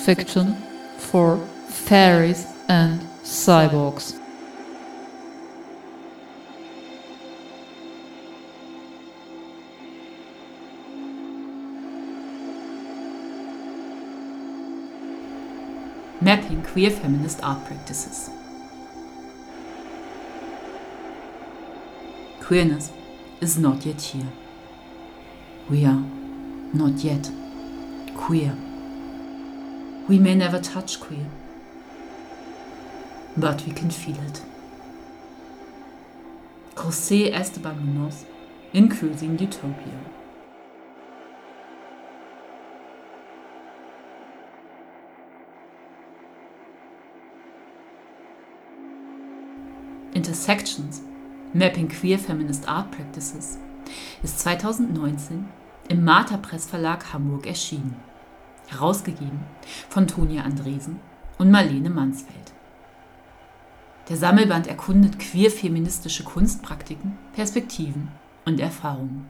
fiction for fairies and cyborgs. Mapping Queer Feminist Art Practices. Queerness is not yet here. We are not yet queer. We may never touch queer, but we can feel it. José Esteban Munoz in Cruising Utopia. Intersections Mapping Queer Feminist Art Practices ist 2019 im Martha Press Verlag Hamburg erschienen. Herausgegeben von Tonia Andresen und Marlene Mansfeld. Der Sammelband erkundet queer-feministische Kunstpraktiken, Perspektiven und Erfahrungen.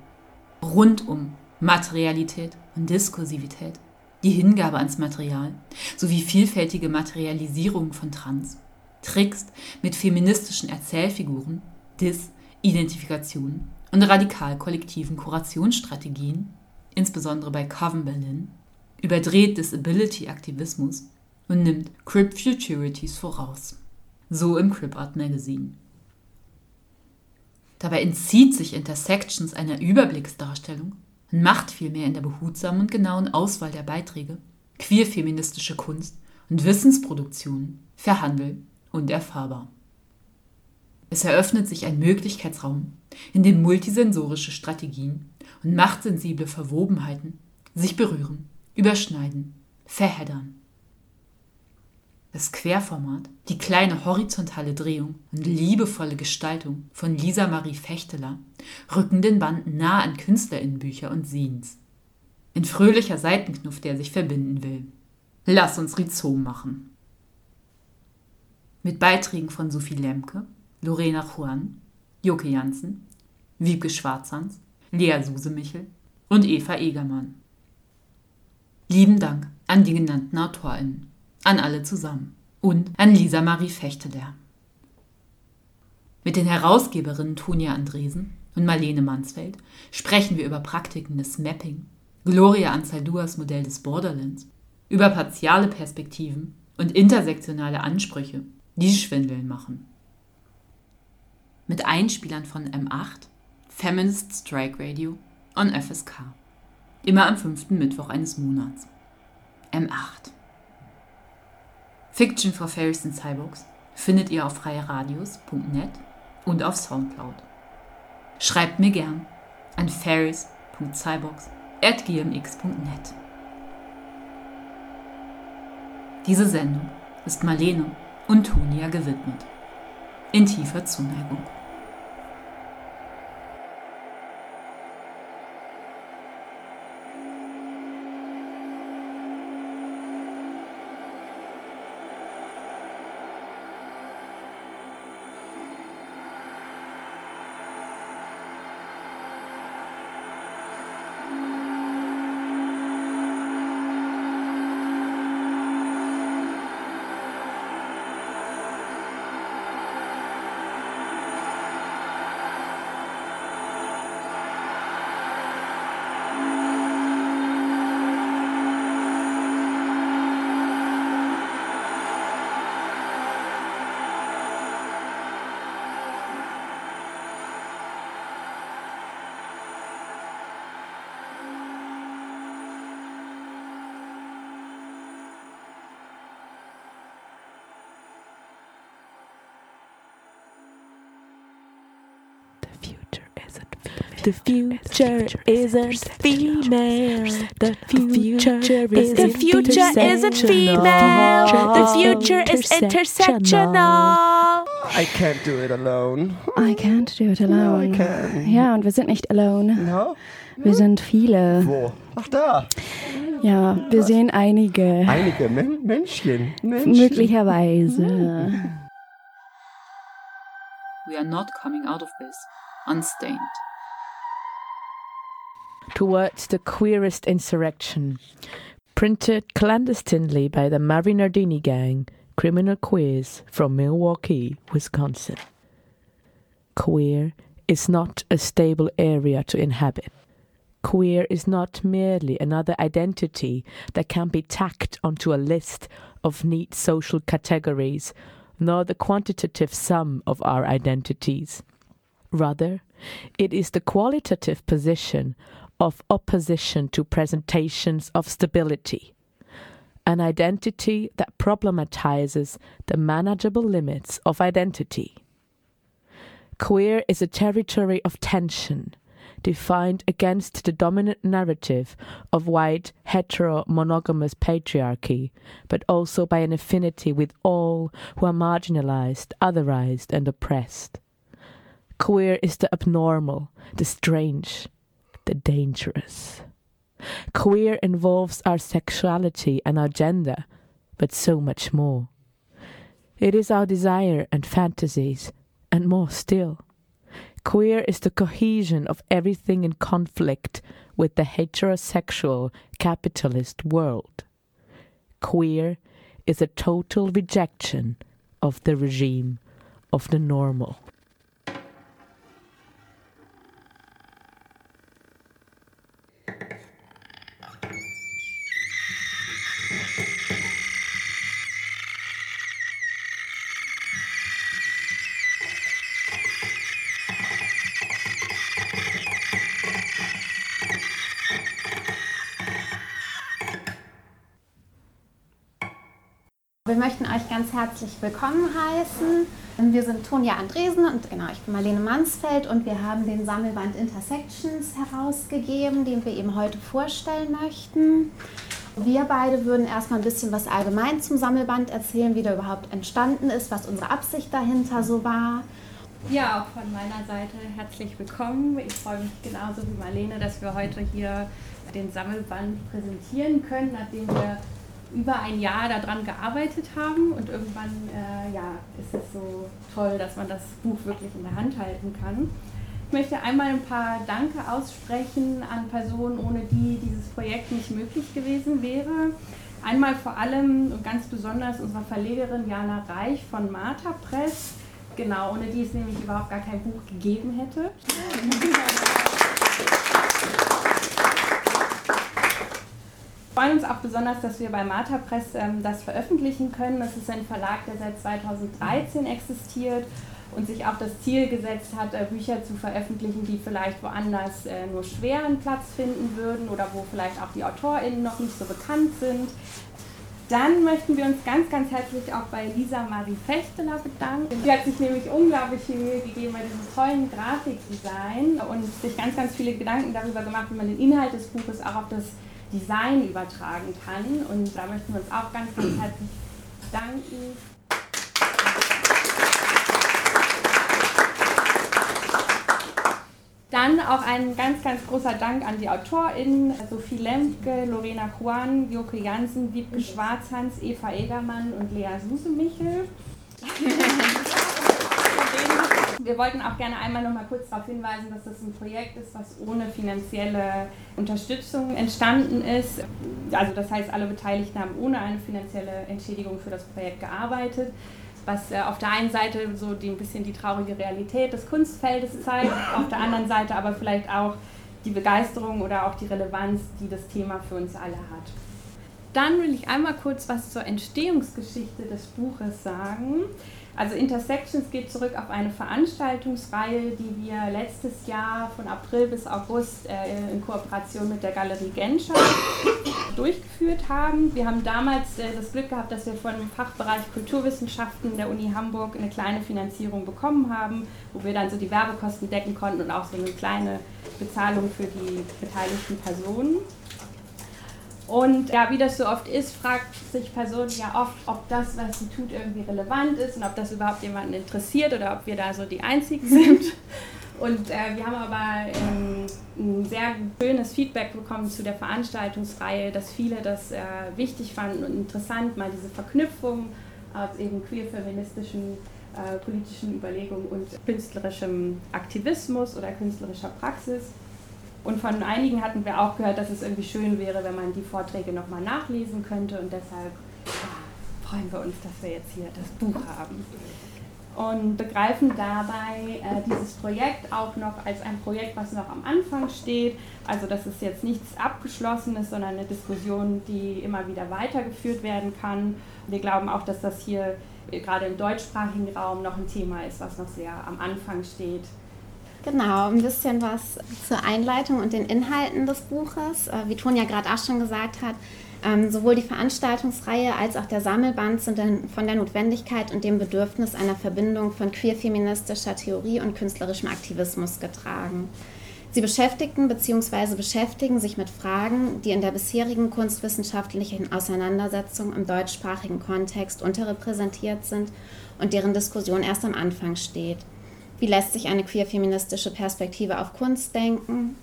Rund um Materialität und Diskursivität, die Hingabe ans Material sowie vielfältige Materialisierung von Trans, Tricks mit feministischen Erzählfiguren Dis, Identifikation und radikal kollektiven Kurationsstrategien, insbesondere bei Coven Berlin, überdreht Disability-Aktivismus und nimmt Crip Futurities voraus. So im Crip Art Magazine. Dabei entzieht sich Intersections einer Überblicksdarstellung und macht vielmehr in der behutsamen und genauen Auswahl der Beiträge queer-feministische Kunst und Wissensproduktion verhandeln und erfahrbar. Es eröffnet sich ein Möglichkeitsraum, in dem multisensorische Strategien und machtsensible Verwobenheiten sich berühren, überschneiden, verheddern. Das Querformat, die kleine horizontale Drehung und liebevolle Gestaltung von Lisa Marie Fechteler rücken den Band nah an Künstlerinnenbücher und Scenes. Ein fröhlicher Seitenknuff, der sich verbinden will. Lass uns Rhizom machen. Mit Beiträgen von Sophie Lemke, Lorena Juan, Joke Janssen, Wiebke Schwarzhans, Lea Susemichel und Eva Egermann. Lieben Dank an die genannten AutorInnen, an alle zusammen und an Lisa Marie Fechteler. Mit den Herausgeberinnen Tonia Andresen und Marlene Mansfeld sprechen wir über Praktiken des Mapping, Gloria Anzalduas Modell des Borderlands, über partiale Perspektiven und intersektionale Ansprüche, die Schwindeln machen mit Einspielern von M8, Feminist Strike Radio und FSK. Immer am fünften Mittwoch eines Monats. M8. Fiction for Fairies and Cyborgs findet ihr auf freieradios.net und auf Soundcloud. Schreibt mir gern an fairies.cyborgs.gmx.net. Diese Sendung ist Marlene und Tonia gewidmet. In tiefer Zuneigung. The future isn't female. The future is The future isn't female. The future is intersectional. I can't do it alone. I can't do it alone. I can. Ja, und wir sind nicht alone. No? Wir sind viele. Wo? Ach da. Ja, wir sehen einige. Einige Men Männchen. Männchen. Möglicherweise. We are not coming out of this unstained. Towards the queerest insurrection. Printed clandestinely by the Marinardini Gang, criminal queers from Milwaukee, Wisconsin. Queer is not a stable area to inhabit. Queer is not merely another identity that can be tacked onto a list of neat social categories, nor the quantitative sum of our identities. Rather, it is the qualitative position of opposition to presentations of stability, an identity that problematizes the manageable limits of identity. Queer is a territory of tension, defined against the dominant narrative of white hetero monogamous patriarchy, but also by an affinity with all who are marginalized, otherized, and oppressed. Queer is the abnormal, the strange, dangerous. Queer involves our sexuality and our gender, but so much more. It is our desire and fantasies, and more still. Queer is the cohesion of everything in conflict with the heterosexual capitalist world. Queer is a total rejection of the regime of the normal. Wir möchten euch ganz herzlich willkommen heißen. Wir sind Tonja Andresen und genau, ich bin Marlene Mansfeld und wir haben den Sammelband Intersections herausgegeben, den wir eben heute vorstellen möchten. Wir beide würden erstmal ein bisschen was allgemein zum Sammelband erzählen, wie der überhaupt entstanden ist, was unsere Absicht dahinter so war. Ja, auch von meiner Seite herzlich willkommen. Ich freue mich genauso wie Marlene, dass wir heute hier den Sammelband präsentieren können, nachdem wir über ein Jahr daran gearbeitet haben und irgendwann äh, ja, ist es so toll, dass man das Buch wirklich in der Hand halten kann. Ich möchte einmal ein paar Danke aussprechen an Personen, ohne die dieses Projekt nicht möglich gewesen wäre. Einmal vor allem und ganz besonders unserer Verlegerin Jana Reich von Martha Press, genau, ohne die es nämlich überhaupt gar kein Buch gegeben hätte. Freuen uns auch besonders, dass wir bei Martha Press ähm, das veröffentlichen können. Das ist ein Verlag, der seit 2013 existiert und sich auch das Ziel gesetzt hat, äh, Bücher zu veröffentlichen, die vielleicht woanders äh, nur schweren Platz finden würden oder wo vielleicht auch die AutorInnen noch nicht so bekannt sind. Dann möchten wir uns ganz, ganz herzlich auch bei Lisa Marie Fechteler bedanken. Sie hat sich nämlich unglaublich viel Mühe gegeben bei diesem tollen Grafikdesign und sich ganz, ganz viele Gedanken darüber gemacht, wie man den Inhalt des Buches auch auf das Design übertragen kann. Und da möchten wir uns auch ganz, ganz herzlich danken. Dann auch ein ganz, ganz großer Dank an die AutorInnen Sophie Lemke, Lorena Juan, Joke Jansen, Wiebke Schwarzhans, Eva Egermann und Lea Susemichel. Wir wollten auch gerne einmal noch mal kurz darauf hinweisen, dass das ein Projekt ist, was ohne finanzielle Unterstützung entstanden ist. Also das heißt, alle Beteiligten haben ohne eine finanzielle Entschädigung für das Projekt gearbeitet was äh, auf der einen Seite so die, ein bisschen die traurige Realität des Kunstfeldes zeigt, auf der anderen Seite aber vielleicht auch die Begeisterung oder auch die Relevanz, die das Thema für uns alle hat. Dann will ich einmal kurz was zur Entstehungsgeschichte des Buches sagen. Also Intersections geht zurück auf eine Veranstaltungsreihe, die wir letztes Jahr von April bis August äh, in Kooperation mit der Galerie Genscher durchgeführt haben. Wir haben damals äh, das Glück gehabt, dass wir von dem Fachbereich Kulturwissenschaften der Uni Hamburg eine kleine Finanzierung bekommen haben, wo wir dann so die Werbekosten decken konnten und auch so eine kleine Bezahlung für die beteiligten Personen. Und ja, wie das so oft ist, fragt sich Personen ja oft, ob das, was sie tut, irgendwie relevant ist und ob das überhaupt jemanden interessiert oder ob wir da so die Einzigen sind. Und äh, wir haben aber ähm, ein sehr schönes Feedback bekommen zu der Veranstaltungsreihe, dass viele das äh, wichtig fanden und interessant, mal diese Verknüpfung aus eben queer-feministischen äh, politischen Überlegungen und künstlerischem Aktivismus oder künstlerischer Praxis. Und von einigen hatten wir auch gehört, dass es irgendwie schön wäre, wenn man die Vorträge nochmal nachlesen könnte. Und deshalb ja, freuen wir uns, dass wir jetzt hier das Buch haben. Und begreifen dabei äh, dieses Projekt auch noch als ein Projekt, was noch am Anfang steht. Also das ist jetzt nichts Abgeschlossenes, sondern eine Diskussion, die immer wieder weitergeführt werden kann. Wir glauben auch, dass das hier gerade im deutschsprachigen Raum noch ein Thema ist, was noch sehr am Anfang steht Genau, ein bisschen was zur Einleitung und den Inhalten des Buches. Äh, wie Tonja gerade auch schon gesagt hat, ähm, sowohl die Veranstaltungsreihe als auch der Sammelband sind von der Notwendigkeit und dem Bedürfnis einer Verbindung von queer-feministischer Theorie und künstlerischem Aktivismus getragen. Sie beschäftigten bzw. beschäftigen sich mit Fragen, die in der bisherigen kunstwissenschaftlichen Auseinandersetzung im deutschsprachigen Kontext unterrepräsentiert sind und deren Diskussion erst am Anfang steht. Wie lässt sich eine queer-feministische Perspektive auf Kunst denken?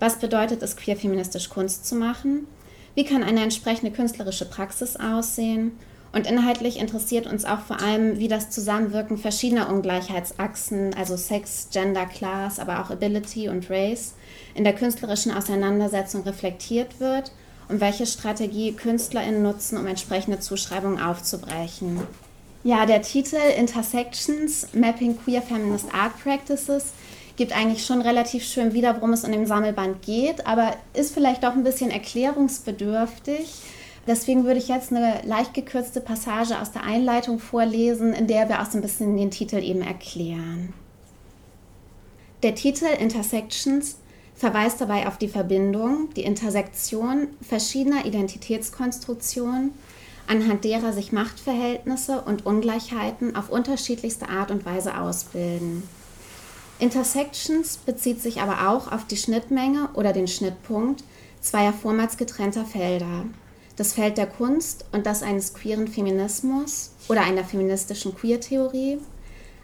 Was bedeutet es, queer-feministisch Kunst zu machen? Wie kann eine entsprechende künstlerische Praxis aussehen? Und inhaltlich interessiert uns auch vor allem, wie das Zusammenwirken verschiedener Ungleichheitsachsen, also Sex, Gender, Class, aber auch Ability und Race, in der künstlerischen Auseinandersetzung reflektiert wird und welche Strategie KünstlerInnen nutzen, um entsprechende Zuschreibungen aufzubrechen. Ja, der Titel Intersections Mapping Queer Feminist Art Practices gibt eigentlich schon relativ schön wieder, worum es in dem Sammelband geht, aber ist vielleicht auch ein bisschen erklärungsbedürftig. Deswegen würde ich jetzt eine leicht gekürzte Passage aus der Einleitung vorlesen, in der wir auch so ein bisschen den Titel eben erklären. Der Titel Intersections verweist dabei auf die Verbindung, die Intersektion verschiedener Identitätskonstruktionen anhand derer sich Machtverhältnisse und Ungleichheiten auf unterschiedlichste Art und Weise ausbilden. Intersections bezieht sich aber auch auf die Schnittmenge oder den Schnittpunkt zweier vormals getrennter Felder. Das Feld der Kunst und das eines queeren Feminismus oder einer feministischen Queertheorie,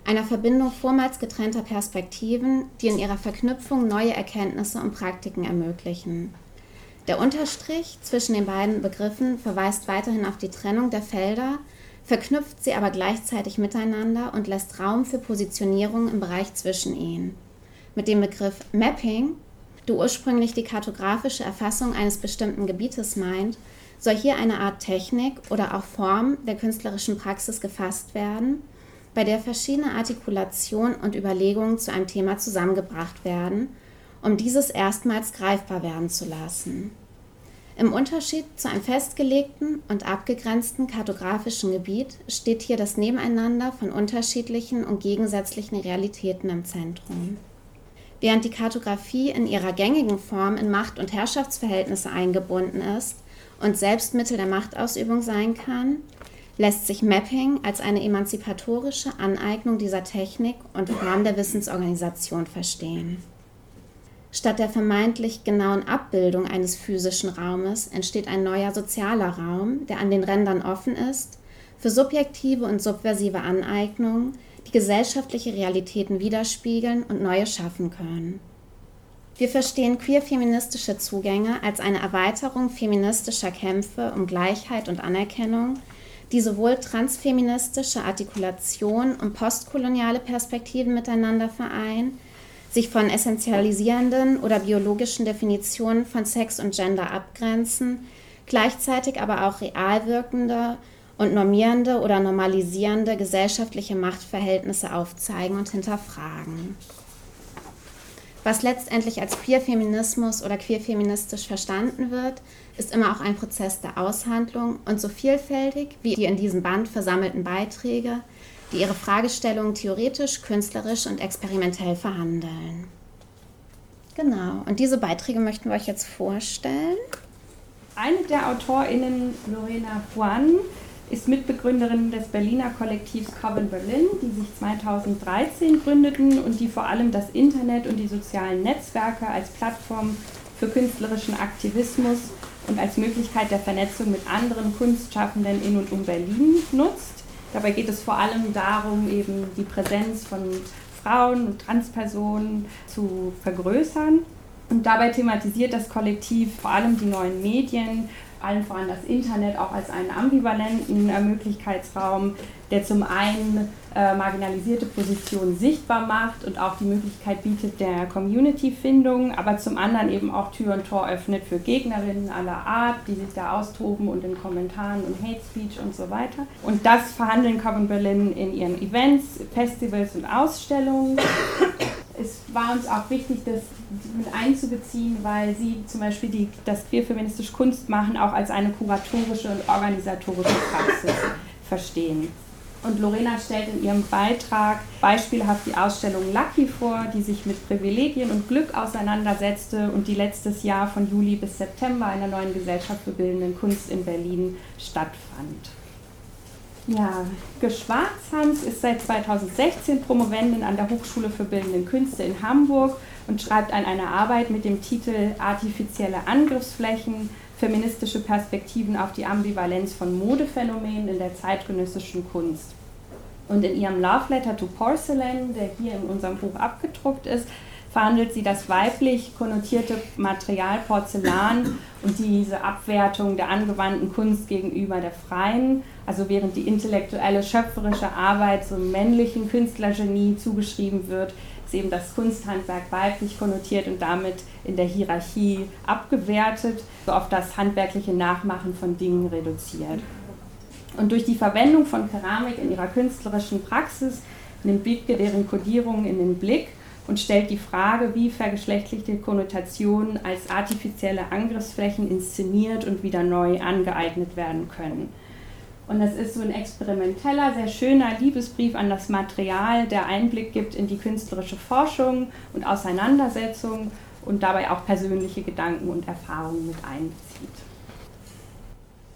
einer Verbindung vormals getrennter Perspektiven, die in ihrer Verknüpfung neue Erkenntnisse und Praktiken ermöglichen. Der Unterstrich zwischen den beiden Begriffen verweist weiterhin auf die Trennung der Felder, verknüpft sie aber gleichzeitig miteinander und lässt Raum für Positionierung im Bereich zwischen ihnen. Mit dem Begriff Mapping, der ursprünglich die kartografische Erfassung eines bestimmten Gebietes meint, soll hier eine Art Technik oder auch Form der künstlerischen Praxis gefasst werden, bei der verschiedene Artikulationen und Überlegungen zu einem Thema zusammengebracht werden – um dieses erstmals greifbar werden zu lassen. Im Unterschied zu einem festgelegten und abgegrenzten kartografischen Gebiet steht hier das Nebeneinander von unterschiedlichen und gegensätzlichen Realitäten im Zentrum. Während die Kartografie in ihrer gängigen Form in Macht- und Herrschaftsverhältnisse eingebunden ist und selbst Mittel der Machtausübung sein kann, lässt sich Mapping als eine emanzipatorische Aneignung dieser Technik und Form der Wissensorganisation verstehen. Statt der vermeintlich genauen Abbildung eines physischen Raumes entsteht ein neuer sozialer Raum, der an den Rändern offen ist, für subjektive und subversive Aneignungen, die gesellschaftliche Realitäten widerspiegeln und neue schaffen können. Wir verstehen queer-feministische Zugänge als eine Erweiterung feministischer Kämpfe um Gleichheit und Anerkennung, die sowohl transfeministische Artikulation und postkoloniale Perspektiven miteinander vereinen, sich von essentialisierenden oder biologischen Definitionen von Sex und Gender abgrenzen, gleichzeitig aber auch real wirkende und normierende oder normalisierende gesellschaftliche Machtverhältnisse aufzeigen und hinterfragen. Was letztendlich als Queerfeminismus oder queerfeministisch verstanden wird, ist immer auch ein Prozess der Aushandlung und so vielfältig wie die in diesem Band versammelten Beiträge die ihre Fragestellungen theoretisch, künstlerisch und experimentell verhandeln. Genau, und diese Beiträge möchten wir euch jetzt vorstellen. Eine der AutorInnen, Lorena Juan, ist Mitbegründerin des Berliner Kollektivs Coven Berlin, die sich 2013 gründeten und die vor allem das Internet und die sozialen Netzwerke als Plattform für künstlerischen Aktivismus und als Möglichkeit der Vernetzung mit anderen Kunstschaffenden in und um Berlin nutzt. Dabei geht es vor allem darum, eben die Präsenz von Frauen und Transpersonen zu vergrößern. Und dabei thematisiert das Kollektiv vor allem die neuen Medien, allen voran das Internet auch als einen ambivalenten Möglichkeitsraum, der zum einen äh, marginalisierte Positionen sichtbar macht und auch die Möglichkeit bietet der Community-Findung, aber zum anderen eben auch Tür und Tor öffnet für Gegnerinnen aller Art, die sich da austoben und in Kommentaren und Hate Speech und so weiter. Und das verhandeln Common Berlin in ihren Events, Festivals und Ausstellungen es war uns auch wichtig, das mit einzubeziehen, weil sie zum Beispiel die, das queerfeministische Kunstmachen auch als eine kuratorische und organisatorische Praxis verstehen. Und Lorena stellt in ihrem Beitrag beispielhaft die Ausstellung Lucky vor, die sich mit Privilegien und Glück auseinandersetzte und die letztes Jahr von Juli bis September in der neuen Gesellschaft für bildenden Kunst in Berlin stattfand. Ja, Geschwarzhans ist seit 2016 Promovendin an der Hochschule für Bildende Künste in Hamburg und schreibt an einer Arbeit mit dem Titel Artifizielle Angriffsflächen, feministische Perspektiven auf die Ambivalenz von Modephänomenen in der zeitgenössischen Kunst. Und in ihrem Love Letter to Porcelain, der hier in unserem Buch abgedruckt ist, verhandelt sie das weiblich konnotierte Material Porzellan und diese Abwertung der angewandten Kunst gegenüber der freien, also während die intellektuelle, schöpferische Arbeit so einem männlichen Künstlergenie zugeschrieben wird, ist eben das Kunsthandwerk weiblich konnotiert und damit in der Hierarchie abgewertet, so auf das handwerkliche Nachmachen von Dingen reduziert. Und durch die Verwendung von Keramik in ihrer künstlerischen Praxis nimmt Wiebke deren Kodierung in den Blick und stellt die Frage, wie vergeschlechtlichte Konnotationen als artifizielle Angriffsflächen inszeniert und wieder neu angeeignet werden können. Und das ist so ein experimenteller, sehr schöner Liebesbrief an das Material, der Einblick gibt in die künstlerische Forschung und Auseinandersetzung und dabei auch persönliche Gedanken und Erfahrungen mit einbezieht.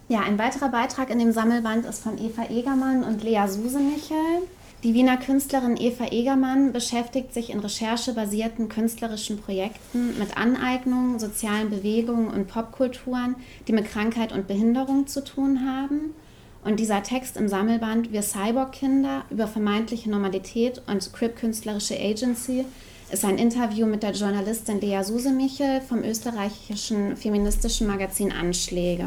Ja, ein weiterer Beitrag in dem Sammelband ist von Eva Egermann und Lea Susemichel. Die Wiener Künstlerin Eva Egermann beschäftigt sich in recherchebasierten künstlerischen Projekten mit Aneignungen, sozialen Bewegungen und Popkulturen, die mit Krankheit und Behinderung zu tun haben. Und dieser Text im Sammelband Wir Cyborg-Kinder über vermeintliche Normalität und Crip-künstlerische Agency ist ein Interview mit der Journalistin Lea Susemichel vom österreichischen feministischen Magazin Anschläge.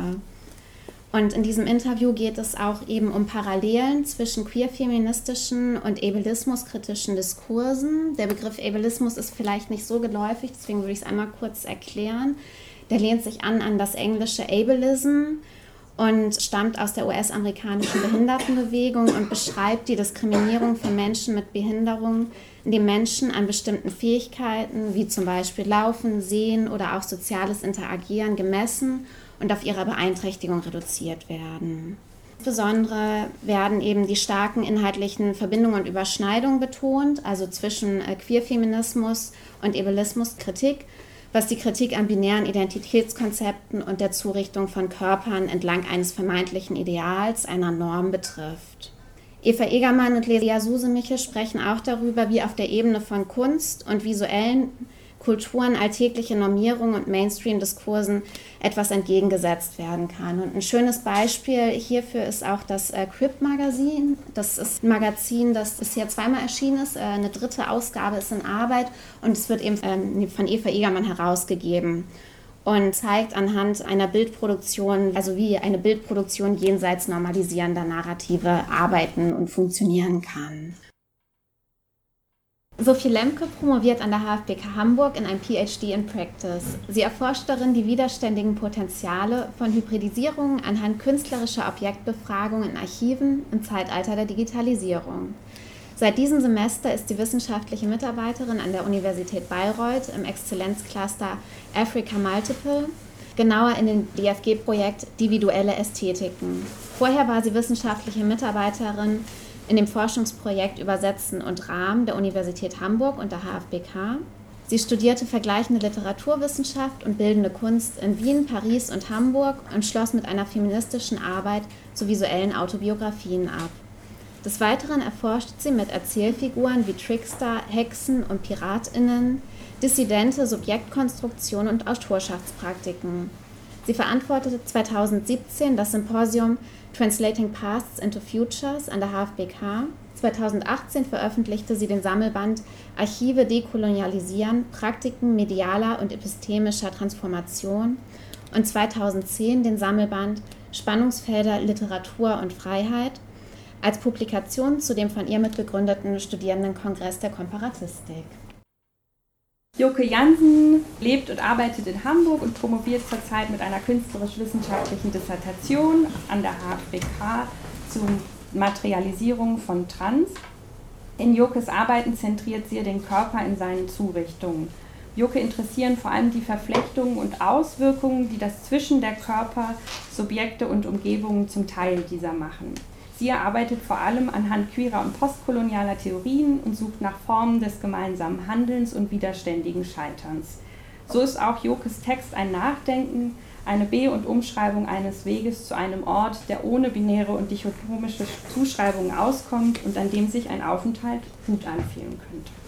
Und in diesem Interview geht es auch eben um Parallelen zwischen queer-feministischen und ableismuskritischen Diskursen. Der Begriff Ableismus ist vielleicht nicht so geläufig, deswegen würde ich es einmal kurz erklären. Der lehnt sich an an das englische Ableism und stammt aus der US-amerikanischen Behindertenbewegung und beschreibt die Diskriminierung von Menschen mit Behinderung, indem Menschen an bestimmten Fähigkeiten wie zum Beispiel Laufen, Sehen oder auch soziales Interagieren gemessen und auf ihre Beeinträchtigung reduziert werden. Insbesondere werden eben die starken inhaltlichen Verbindungen und Überschneidungen betont, also zwischen äh, Queerfeminismus und Ableismuskritik, was die Kritik an binären Identitätskonzepten und der Zurichtung von Körpern entlang eines vermeintlichen Ideals, einer Norm betrifft. Eva Egermann und Lelia Susemichel sprechen auch darüber, wie auf der Ebene von Kunst und visuellen Kulturen alltägliche Normierungen und Mainstream-Diskursen etwas entgegengesetzt werden kann. Und ein schönes Beispiel hierfür ist auch das äh, Crip-Magazin. Das ist ein Magazin, das bisher zweimal erschienen ist. Äh, eine dritte Ausgabe ist in Arbeit und es wird eben ähm, von Eva Egermann herausgegeben und zeigt anhand einer Bildproduktion, also wie eine Bildproduktion jenseits normalisierender Narrative arbeiten und funktionieren kann. Sophie Lemke promoviert an der HFBK Hamburg in einem PhD in Practice. Sie erforscht darin die widerständigen Potenziale von Hybridisierungen anhand künstlerischer Objektbefragung in Archiven im Zeitalter der Digitalisierung. Seit diesem Semester ist sie wissenschaftliche Mitarbeiterin an der Universität Bayreuth im Exzellenzcluster Africa Multiple, genauer in dem DFG-Projekt Individuelle Ästhetiken. Vorher war sie wissenschaftliche Mitarbeiterin in dem Forschungsprojekt Übersetzen und Rahmen der Universität Hamburg und der HFBK. Sie studierte vergleichende Literaturwissenschaft und bildende Kunst in Wien, Paris und Hamburg und schloss mit einer feministischen Arbeit zu visuellen Autobiografien ab. Des Weiteren erforscht sie mit Erzählfiguren wie Trickster, Hexen und Piratinnen dissidente Subjektkonstruktion und Autorschaftspraktiken. Sie verantwortete 2017 das Symposium Translating Pasts into Futures an der HFBK. 2018 veröffentlichte sie den Sammelband Archive dekolonialisieren, Praktiken medialer und epistemischer Transformation und 2010 den Sammelband Spannungsfelder Literatur und Freiheit als Publikation zu dem von ihr mitbegründeten Studierendenkongress der Komparatistik. Joke Jansen lebt und arbeitet in Hamburg und promoviert zurzeit mit einer künstlerisch-wissenschaftlichen Dissertation an der HFBK zur Materialisierung von Trans. In Jokes Arbeiten zentriert sie den Körper in seinen Zurichtungen. Joke interessieren vor allem die Verflechtungen und Auswirkungen, die das Zwischen der Körper, Subjekte und Umgebungen zum Teil dieser machen. Sie arbeitet vor allem anhand queerer und postkolonialer Theorien und sucht nach Formen des gemeinsamen Handelns und widerständigen Scheiterns. So ist auch Jokes Text ein Nachdenken, eine Be- und Umschreibung eines Weges zu einem Ort, der ohne binäre und dichotomische Zuschreibungen auskommt und an dem sich ein Aufenthalt gut anfühlen könnte.